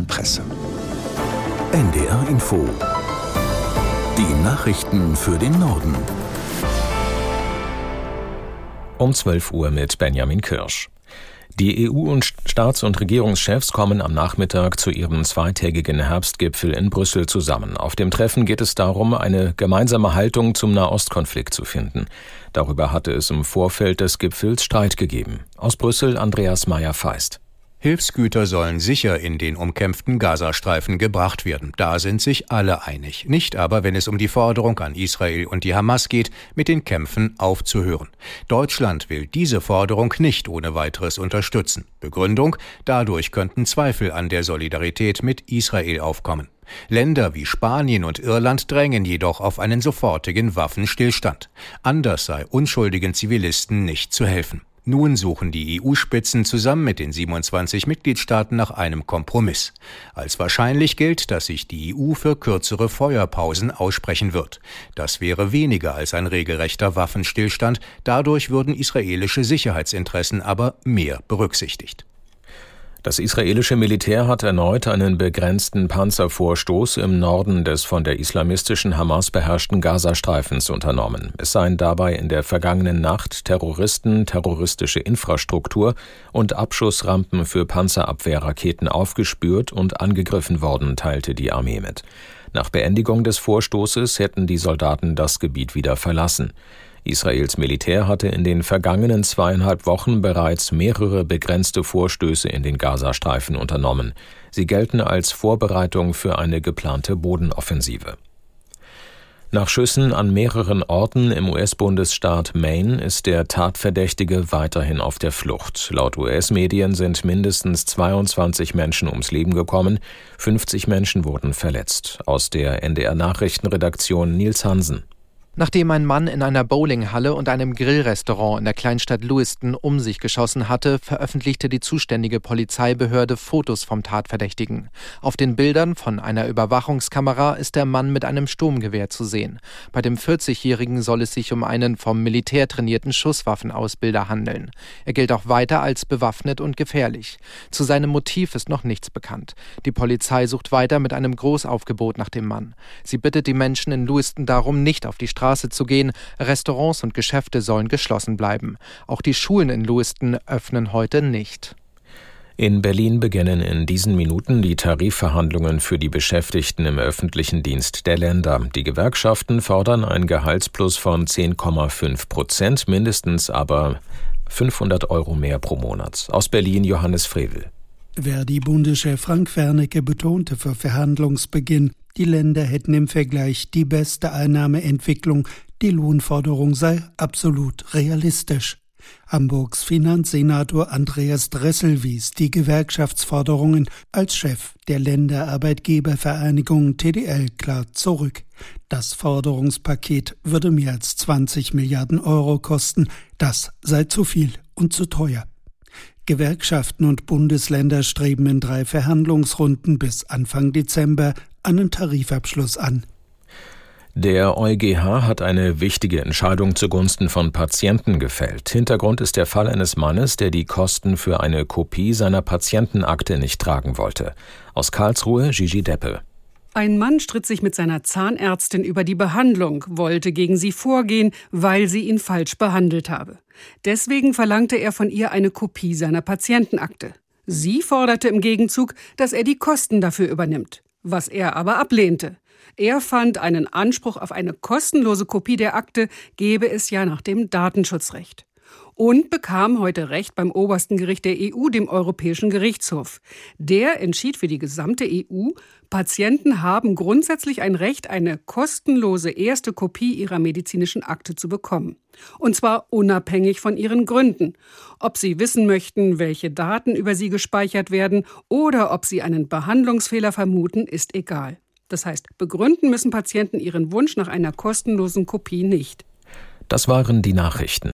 internationalen Presse. NDR Info. Die Nachrichten für den Norden. Um 12 Uhr mit Benjamin Kirsch. Die EU- und Staats- und Regierungschefs kommen am Nachmittag zu ihrem zweitägigen Herbstgipfel in Brüssel zusammen. Auf dem Treffen geht es darum, eine gemeinsame Haltung zum Nahostkonflikt zu finden. Darüber hatte es im Vorfeld des Gipfels Streit gegeben. Aus Brüssel Andreas Meyer-Feist. Hilfsgüter sollen sicher in den umkämpften Gazastreifen gebracht werden. Da sind sich alle einig. Nicht aber, wenn es um die Forderung an Israel und die Hamas geht, mit den Kämpfen aufzuhören. Deutschland will diese Forderung nicht ohne weiteres unterstützen. Begründung, dadurch könnten Zweifel an der Solidarität mit Israel aufkommen. Länder wie Spanien und Irland drängen jedoch auf einen sofortigen Waffenstillstand. Anders sei unschuldigen Zivilisten nicht zu helfen. Nun suchen die EU-Spitzen zusammen mit den 27 Mitgliedstaaten nach einem Kompromiss. Als wahrscheinlich gilt, dass sich die EU für kürzere Feuerpausen aussprechen wird. Das wäre weniger als ein regelrechter Waffenstillstand, dadurch würden israelische Sicherheitsinteressen aber mehr berücksichtigt. Das israelische Militär hat erneut einen begrenzten Panzervorstoß im Norden des von der islamistischen Hamas beherrschten Gazastreifens unternommen. Es seien dabei in der vergangenen Nacht Terroristen, terroristische Infrastruktur und Abschussrampen für Panzerabwehrraketen aufgespürt und angegriffen worden, teilte die Armee mit. Nach Beendigung des Vorstoßes hätten die Soldaten das Gebiet wieder verlassen. Israels Militär hatte in den vergangenen zweieinhalb Wochen bereits mehrere begrenzte Vorstöße in den Gazastreifen unternommen. Sie gelten als Vorbereitung für eine geplante Bodenoffensive. Nach Schüssen an mehreren Orten im US-Bundesstaat Maine ist der Tatverdächtige weiterhin auf der Flucht. Laut US-Medien sind mindestens 22 Menschen ums Leben gekommen, 50 Menschen wurden verletzt. Aus der NDR Nachrichtenredaktion Nils Hansen. Nachdem ein Mann in einer Bowlinghalle und einem Grillrestaurant in der Kleinstadt Lewiston um sich geschossen hatte, veröffentlichte die zuständige Polizeibehörde Fotos vom Tatverdächtigen. Auf den Bildern von einer Überwachungskamera ist der Mann mit einem Sturmgewehr zu sehen. Bei dem 40-Jährigen soll es sich um einen vom Militär trainierten Schusswaffenausbilder handeln. Er gilt auch weiter als bewaffnet und gefährlich. Zu seinem Motiv ist noch nichts bekannt. Die Polizei sucht weiter mit einem Großaufgebot nach dem Mann. Sie bittet die Menschen in Lewiston darum, nicht auf die Straße Straße zu gehen. Restaurants und Geschäfte sollen geschlossen bleiben. Auch die Schulen in Lewiston öffnen heute nicht. In Berlin beginnen in diesen Minuten die Tarifverhandlungen für die Beschäftigten im öffentlichen Dienst der Länder. Die Gewerkschaften fordern ein Gehaltsplus von 10,5 Prozent, mindestens aber 500 Euro mehr pro Monat. Aus Berlin Johannes Frevel. Verdi-Bundeschef Frank Wernicke betonte für Verhandlungsbeginn, die Länder hätten im Vergleich die beste Einnahmeentwicklung, die Lohnforderung sei absolut realistisch. Hamburgs Finanzsenator Andreas Dressel wies die Gewerkschaftsforderungen als Chef der Länderarbeitgebervereinigung TDL klar zurück. Das Forderungspaket würde mehr als 20 Milliarden Euro kosten. Das sei zu viel und zu teuer. Gewerkschaften und Bundesländer streben in drei Verhandlungsrunden bis Anfang Dezember einen Tarifabschluss an. Der EuGH hat eine wichtige Entscheidung zugunsten von Patienten gefällt. Hintergrund ist der Fall eines Mannes, der die Kosten für eine Kopie seiner Patientenakte nicht tragen wollte. Aus Karlsruhe Gigi Deppe. Ein Mann stritt sich mit seiner Zahnärztin über die Behandlung, wollte gegen sie vorgehen, weil sie ihn falsch behandelt habe. Deswegen verlangte er von ihr eine Kopie seiner Patientenakte. Sie forderte im Gegenzug, dass er die Kosten dafür übernimmt was er aber ablehnte. Er fand, einen Anspruch auf eine kostenlose Kopie der Akte gebe es ja nach dem Datenschutzrecht. Und bekam heute Recht beim obersten Gericht der EU, dem Europäischen Gerichtshof. Der entschied für die gesamte EU, Patienten haben grundsätzlich ein Recht, eine kostenlose erste Kopie ihrer medizinischen Akte zu bekommen. Und zwar unabhängig von ihren Gründen. Ob sie wissen möchten, welche Daten über sie gespeichert werden oder ob sie einen Behandlungsfehler vermuten, ist egal. Das heißt, begründen müssen Patienten ihren Wunsch nach einer kostenlosen Kopie nicht. Das waren die Nachrichten.